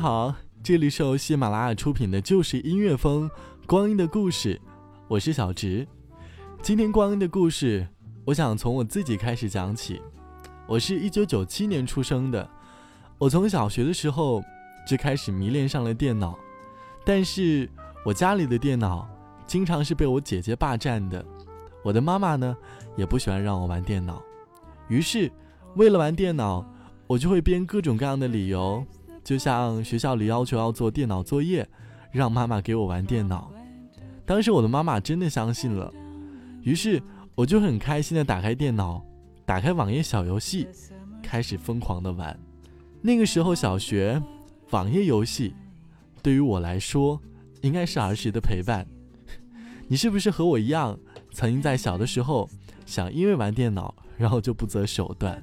好，这里是由喜马拉雅出品的《就是音乐风》，光阴的故事，我是小直。今天光阴的故事，我想从我自己开始讲起。我是一九九七年出生的，我从小学的时候就开始迷恋上了电脑，但是我家里的电脑经常是被我姐姐霸占的，我的妈妈呢也不喜欢让我玩电脑，于是为了玩电脑，我就会编各种各样的理由。就像学校里要求要做电脑作业，让妈妈给我玩电脑。当时我的妈妈真的相信了，于是我就很开心的打开电脑，打开网页小游戏，开始疯狂的玩。那个时候小学，网页游戏对于我来说应该是儿时的陪伴。你是不是和我一样，曾经在小的时候想因为玩电脑，然后就不择手段？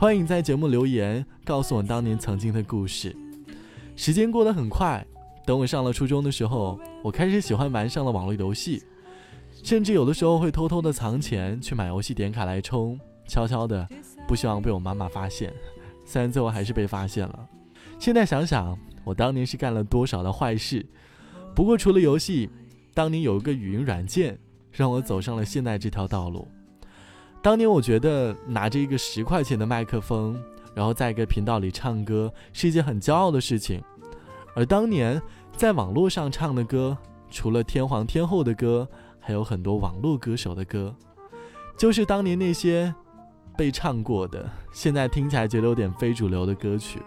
欢迎在节目留言，告诉我当年曾经的故事。时间过得很快，等我上了初中的时候，我开始喜欢玩上了网络游戏，甚至有的时候会偷偷的藏钱去买游戏点卡来充，悄悄的，不希望被我妈妈发现。虽然最后还是被发现了。现在想想，我当年是干了多少的坏事。不过除了游戏，当年有一个语音软件，让我走上了现在这条道路。当年我觉得拿着一个十块钱的麦克风，然后在一个频道里唱歌是一件很骄傲的事情。而当年在网络上唱的歌，除了天皇天后的歌，还有很多网络歌手的歌，就是当年那些被唱过的，现在听起来觉得有点非主流的歌曲。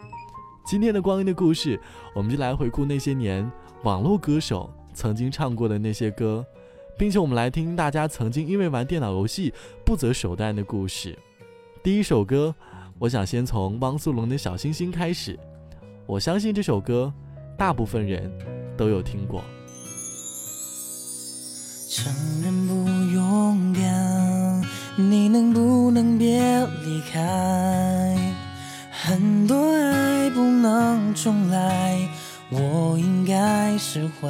今天的光阴的故事，我们就来回顾那些年网络歌手曾经唱过的那些歌。并且我们来听大家曾经因为玩电脑游戏不择手段的故事。第一首歌，我想先从汪苏泷的《小星星》开始。我相信这首歌，大部分人都有听过。承认不勇敢，你能不能别离开？很多爱不能重来，我应该释怀。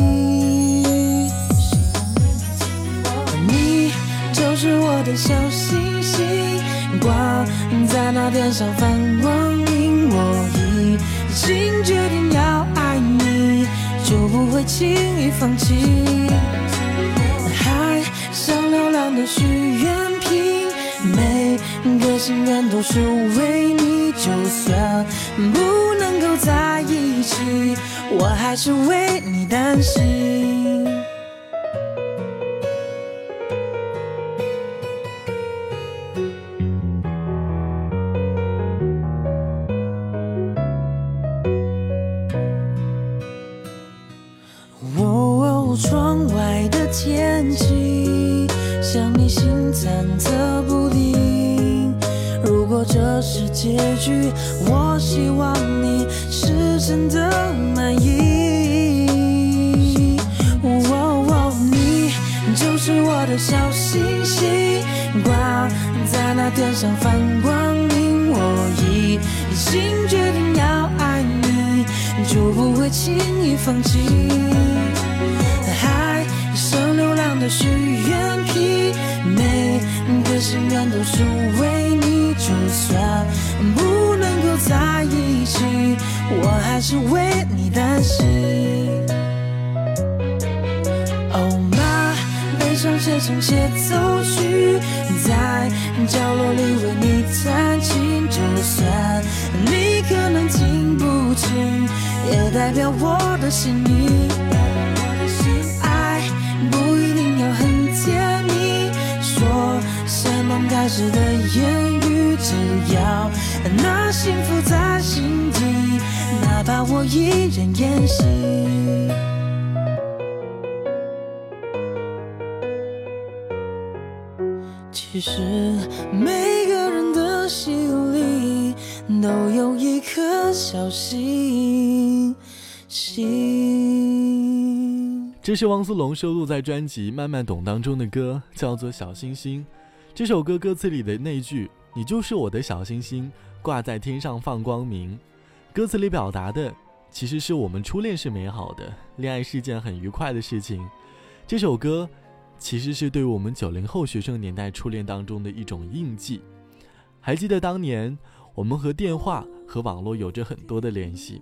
的小星星，挂在那天上放光明。我已经决定要爱你，就不会轻易放弃。海上流浪的许愿瓶，每个心愿都是为你。就算不能够在一起，我还是为你担心。我还是为你担心。Oh my，悲伤写成协奏曲，在角落里为你弹琴。就算你可能听不。清，也代表我的心意。爱不一定要很甜蜜，说些梦开始的言语，只要那幸福在心底，哪怕我一人演戏。其实每个人的心里都有一颗小星星。这是汪苏泷收录在专辑《慢慢懂》当中的歌，叫做《小星星》。这首歌歌词里的那句“你就是我的小星星，挂在天上放光明”，歌词里表达的其实是我们初恋是美好的，恋爱是件很愉快的事情。这首歌。其实是对我们九零后学生年代初恋当中的一种印记。还记得当年我们和电话和网络有着很多的联系。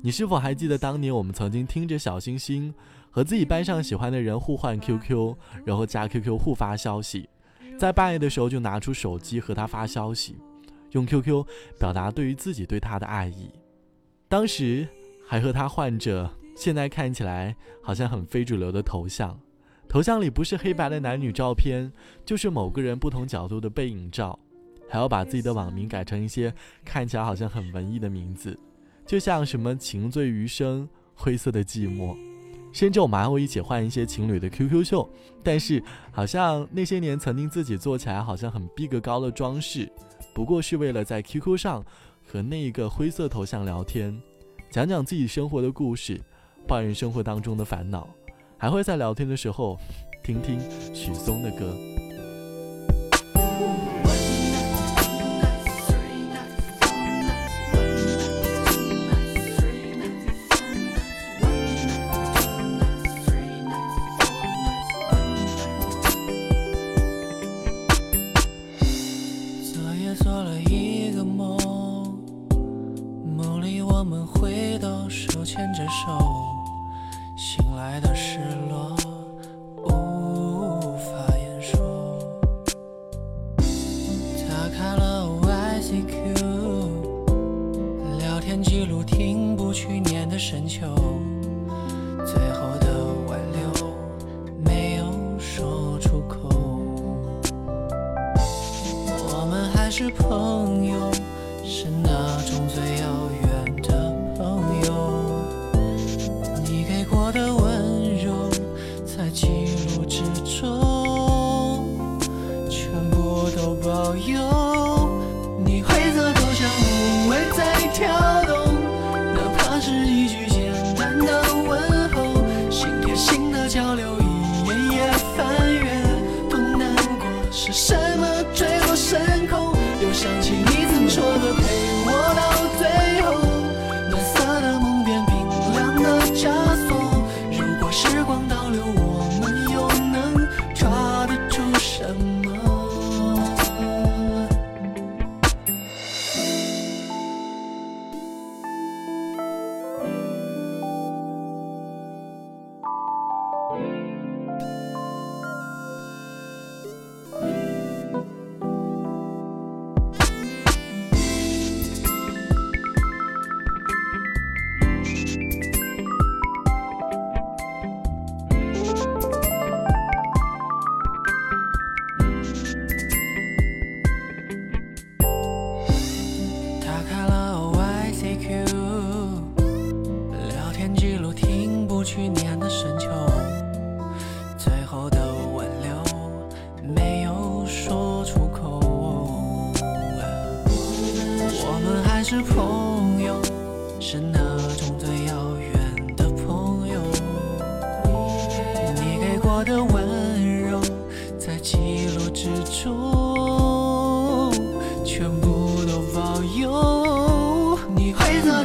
你是否还记得当年我们曾经听着小星星，和自己班上喜欢的人互换 QQ，然后加 QQ 互发消息，在半夜的时候就拿出手机和他发消息，用 QQ 表达对于自己对他的爱意。当时还和他换着现在看起来好像很非主流的头像。头像里不是黑白的男女照片，就是某个人不同角度的背影照，还要把自己的网名改成一些看起来好像很文艺的名字，就像什么情醉余生、灰色的寂寞，甚至我们还会一起换一些情侣的 QQ 秀。但是好像那些年曾经自己做起来好像很逼格高的装饰，不过是为了在 QQ 上和那一个灰色头像聊天，讲讲自己生活的故事，抱怨生活当中的烦恼。还会在聊天的时候听听许嵩的歌。是朋友，是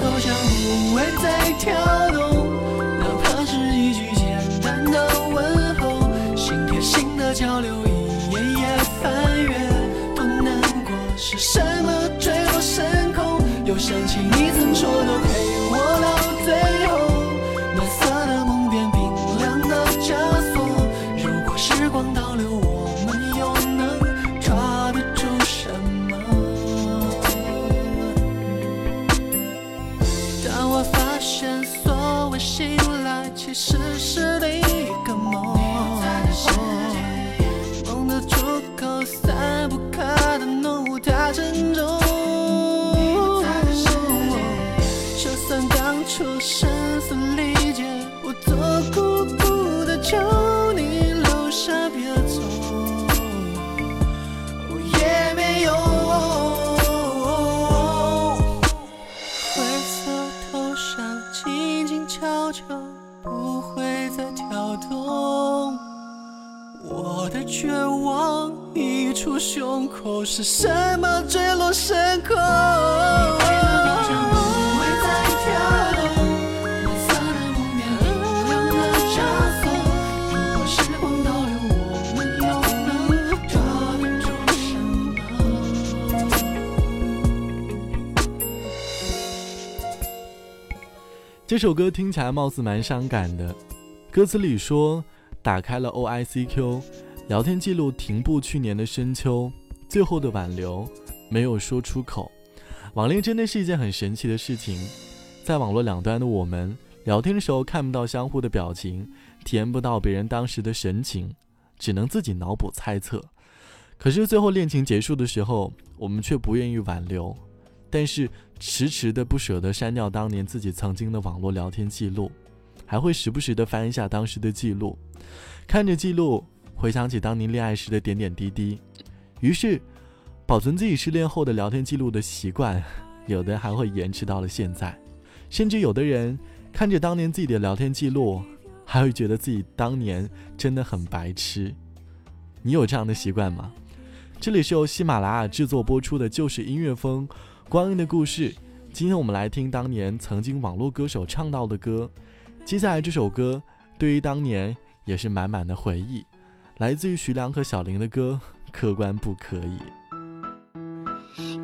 就像不会在跳。是什么坠落深空？这首歌听起来貌似蛮伤感的，歌词里说打开了 O I C Q，聊天记录停步去年的深秋，最后的挽留没有说出口。网恋真的是一件很神奇的事情，在网络两端的我们，聊天的时候看不到相互的表情，体验不到别人当时的神情，只能自己脑补猜测。可是最后恋情结束的时候，我们却不愿意挽留，但是迟迟的不舍得删掉当年自己曾经的网络聊天记录，还会时不时的翻一下当时的记录，看着记录，回想起当年恋爱时的点点滴滴，于是保存自己失恋后的聊天记录的习惯，有的还会延迟到了现在，甚至有的人看着当年自己的聊天记录，还会觉得自己当年真的很白痴。你有这样的习惯吗？这里是由喜马拉雅制作播出的《就是音乐风》，光阴的故事。今天我们来听当年曾经网络歌手唱到的歌。接下来这首歌对于当年也是满满的回忆，来自于徐良和小林的歌《客观不可以》。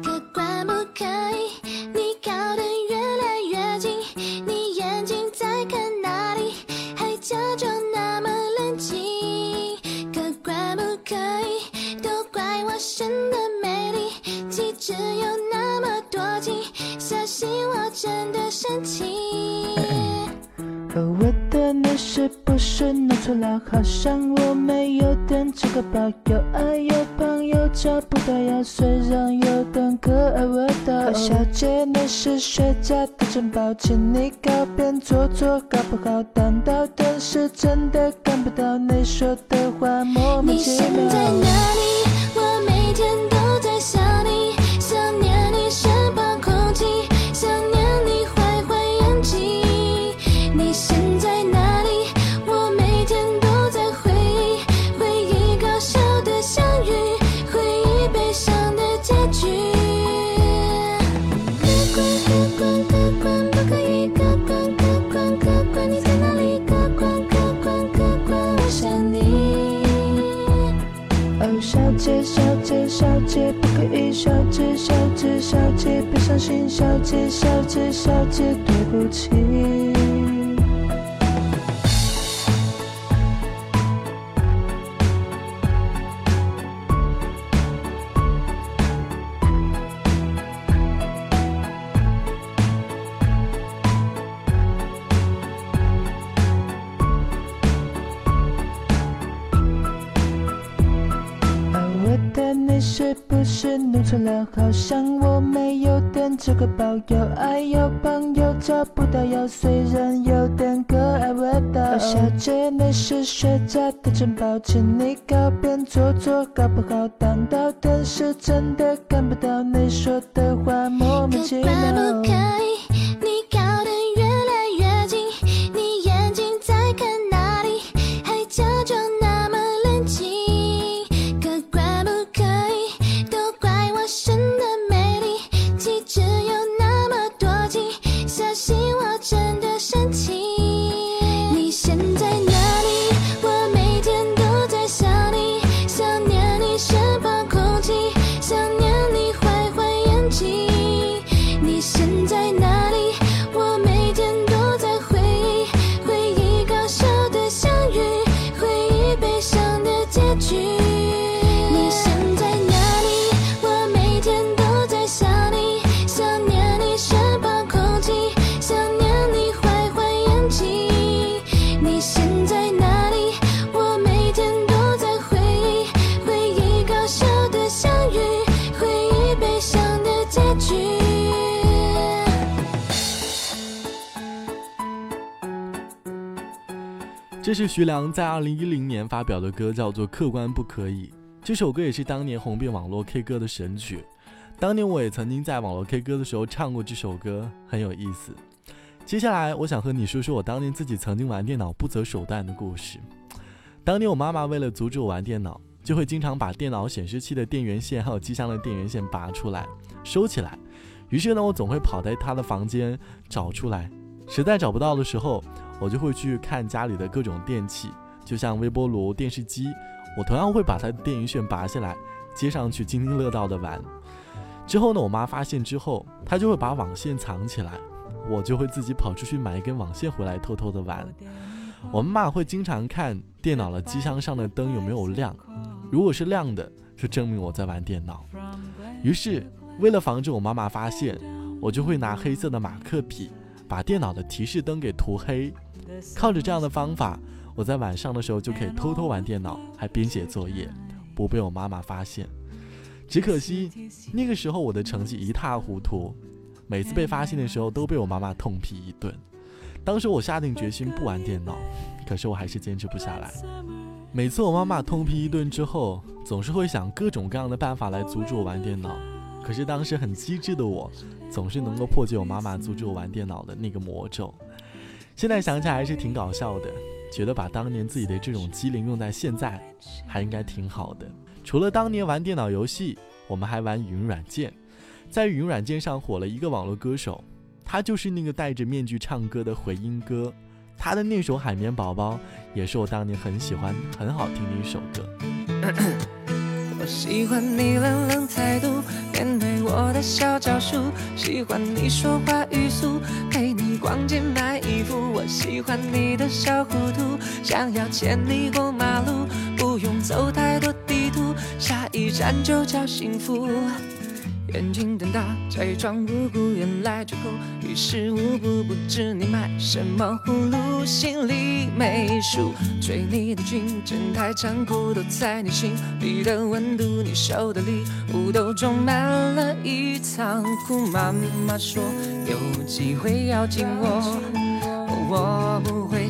客观不可以，你靠得越来越近，你眼睛在看哪里，还假装那么冷静。客观不可以，都怪我生的美丽，气质有那么多情，小心我真的生气。而我的你是不是弄错了？好像我没有点这个包，心，小姐，小姐，小姐，对不起。而我的你是不是弄错了？好像这个包，有爱有朋友找不到药，虽然有点可爱味道。小姐，你是学家的城堡，请你靠边坐坐，搞不好挡到电视真的看不到你说的话，莫名其妙。这是徐良在二零一零年发表的歌，叫做《客观不可以》。这首歌也是当年红遍网络 K 歌的神曲。当年我也曾经在网络 K 歌的时候唱过这首歌，很有意思。接下来，我想和你说说我当年自己曾经玩电脑不择手段的故事。当年我妈妈为了阻止我玩电脑，就会经常把电脑显示器的电源线还有机箱的电源线拔出来收起来。于是呢，我总会跑在她的房间找出来。实在找不到的时候，我就会去看家里的各种电器，就像微波炉、电视机，我同样会把它的电源线拔下来接上去，津津乐道的玩。之后呢，我妈发现之后，她就会把网线藏起来，我就会自己跑出去买一根网线回来偷偷的玩。我妈妈会经常看电脑的机箱上的灯有没有亮，如果是亮的，就证明我在玩电脑。于是，为了防止我妈妈发现，我就会拿黑色的马克笔。把电脑的提示灯给涂黑，靠着这样的方法，我在晚上的时候就可以偷偷玩电脑，还边写作业，不被我妈妈发现。只可惜那个时候我的成绩一塌糊涂，每次被发现的时候都被我妈妈痛批一顿。当时我下定决心不玩电脑，可是我还是坚持不下来。每次我妈妈痛批一顿之后，总是会想各种各样的办法来阻止我玩电脑。可是当时很机智的我，总是能够破解我妈妈阻止我玩电脑的那个魔咒。现在想起来还是挺搞笑的，觉得把当年自己的这种机灵用在现在，还应该挺好的。除了当年玩电脑游戏，我们还玩语音软件，在语音软件上火了一个网络歌手，他就是那个戴着面具唱歌的回音哥，他的那首《海绵宝宝》也是我当年很喜欢、很好听的一首歌。我喜欢你冷冷态度，面对我的小招数。喜欢你说话语速，陪你逛街买衣服。我喜欢你的小糊涂，想要牵你过马路，不用走太多地图，下一站就叫幸福。眼睛瞪大，假装无辜，原来就够于事无补。不知你买什么葫芦，心里没数。追你的军真太残酷，都在你心里的温度。你手的礼物都装满了一仓库。妈妈说有机会要紧我，我不会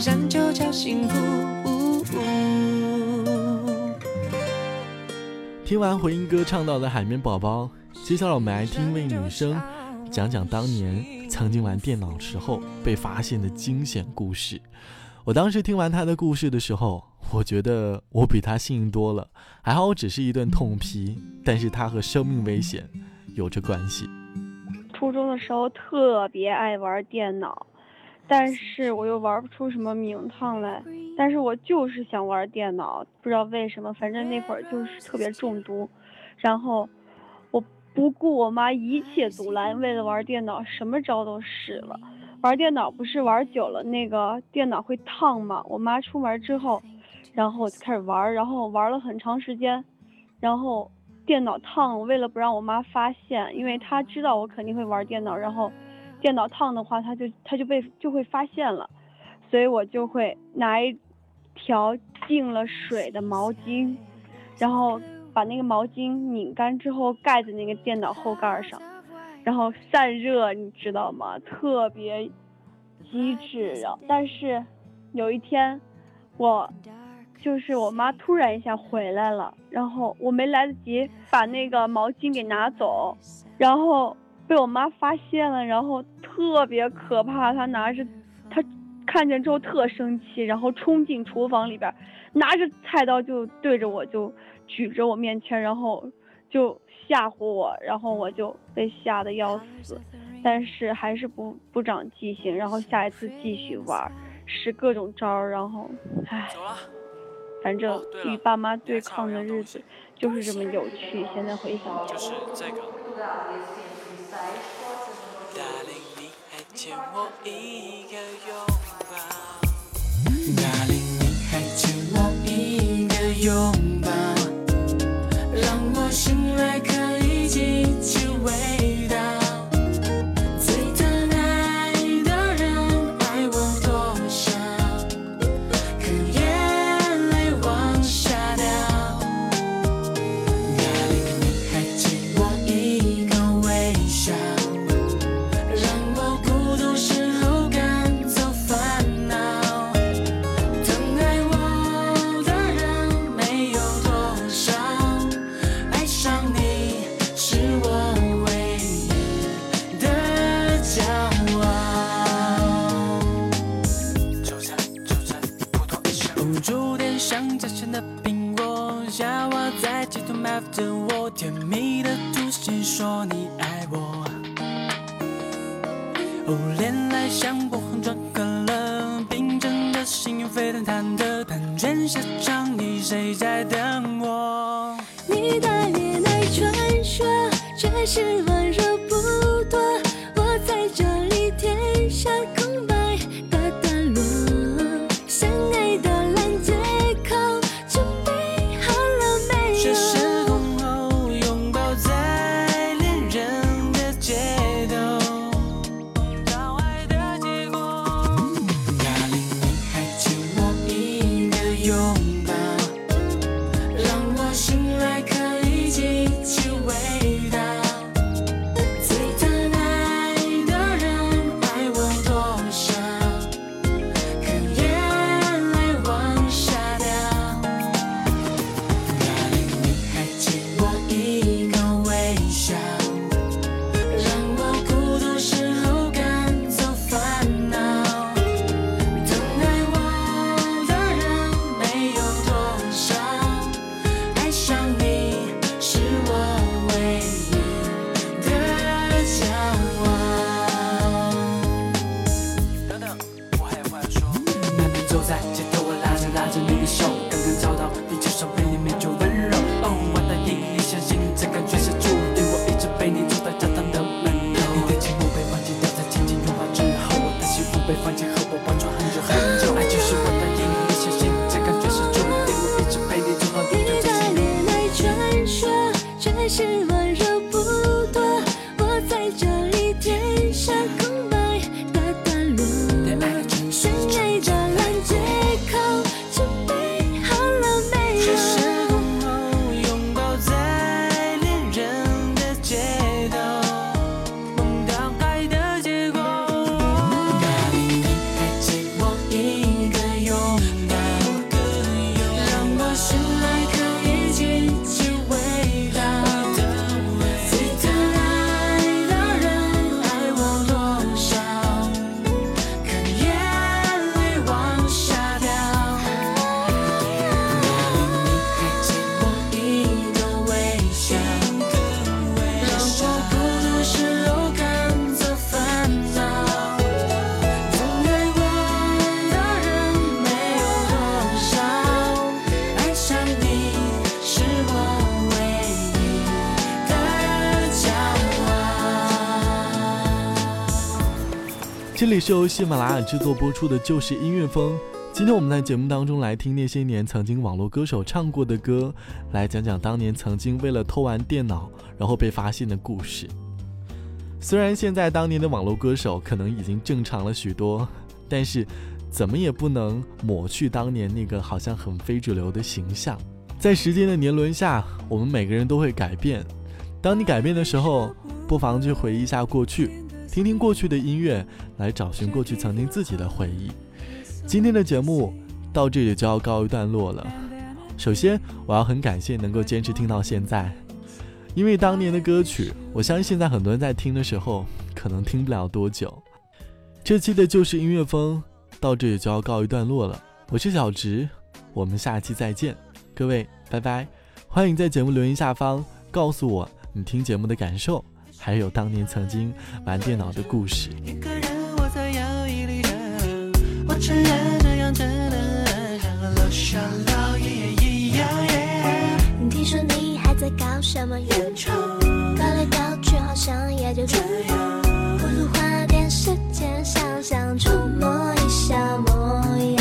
就叫幸福。听完回音哥唱到的海绵宝宝，接下来我们来听一位女生讲讲当年曾经玩电脑时候被发现的惊险故事。我当时听完她的故事的时候，我觉得我比她幸运多了。还好我只是一顿痛批，但是她和生命危险有着关系。初中的时候特别爱玩电脑，但是我又玩不出什么名堂来。但是我就是想玩电脑，不知道为什么，反正那会儿就是特别中毒。然后我不顾我妈一切阻拦，为了玩电脑，什么招都使了。玩电脑不是玩久了那个电脑会烫吗？我妈出门之后，然后我就开始玩，然后玩了很长时间，然后电脑烫，为了不让我妈发现，因为她知道我肯定会玩电脑，然后电脑烫的话，它就它就被就会发现了，所以我就会拿一条浸了水的毛巾，然后把那个毛巾拧干之后盖在那个电脑后盖上。然后散热，你知道吗？特别机智。但是有一天，我就是我妈突然一下回来了，然后我没来得及把那个毛巾给拿走，然后被我妈发现了，然后特别可怕。她拿着，她看见之后特生气，然后冲进厨房里边，拿着菜刀就对着我就举着我面前，然后就。吓唬我，然后我就被吓得要死，但是还是不不长记性，然后下一次继续玩，使各种招儿，然后，唉，反正与爸妈对抗的日子就是这么有趣。现在回想 Darling，你还欠我一个拥抱。Darling，你还欠我一个拥抱。起来。甜蜜的吐息，说你爱我。哦，恋爱像波横转可乐，冰镇的心沸腾忐忑，盘旋下场你谁在等我？你的恋爱传说，却是温柔不多。我在这里天下这里是由喜马拉雅制作播出的《就是音乐风》。今天我们在节目当中来听那些年曾经网络歌手唱过的歌，来讲讲当年曾经为了偷玩电脑然后被发现的故事。虽然现在当年的网络歌手可能已经正常了许多，但是怎么也不能抹去当年那个好像很非主流的形象。在时间的年轮下，我们每个人都会改变。当你改变的时候，不妨去回忆一下过去，听听过去的音乐，来找寻过去曾经自己的回忆。今天的节目到这里就要告一段落了。首先，我要很感谢能够坚持听到现在，因为当年的歌曲，我相信现在很多人在听的时候可能听不了多久。这期的就是音乐风到这里就要告一段落了。我是小直，我们下期再见，各位拜拜。欢迎在节目留言下方告诉我你听节目的感受，还有当年曾经玩电脑的故事。一个人我在摇椅里等，我承认这样真的像个楼下老爷爷一样。听说你还在搞什么原创，搞来搞去好像也就这样，不如花点时间想想触摸一下模样。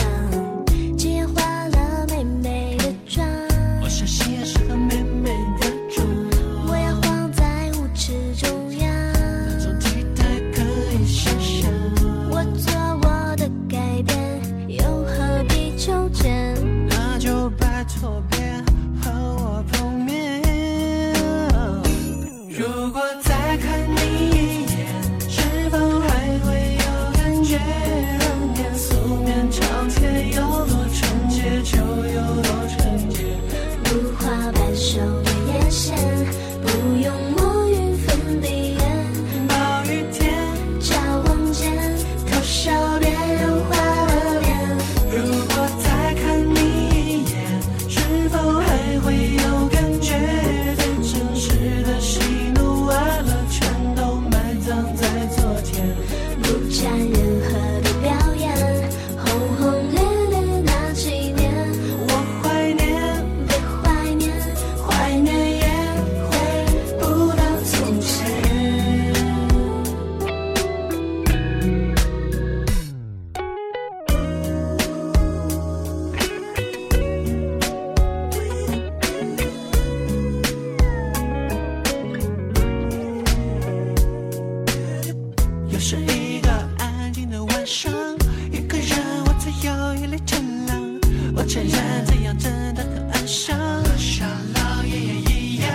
我承认这样真的很安详，像老爷爷一样。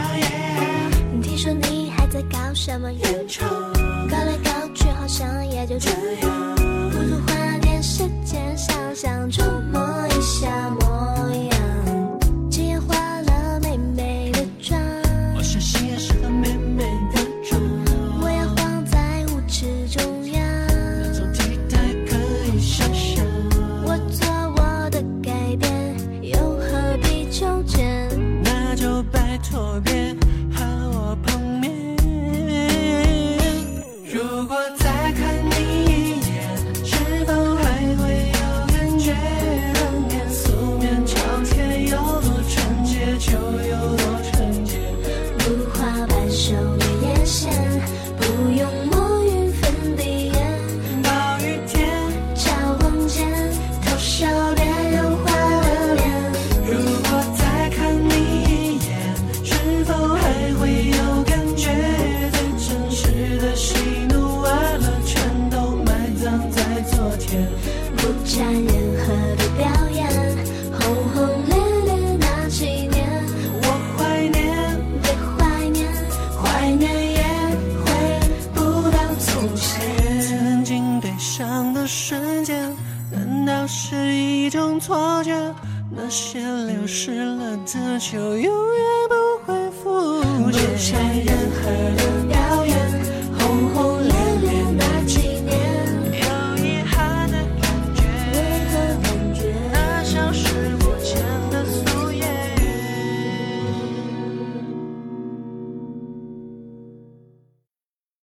听说你还在搞什么原创，搞来搞去好像也就这样，湿了的，就永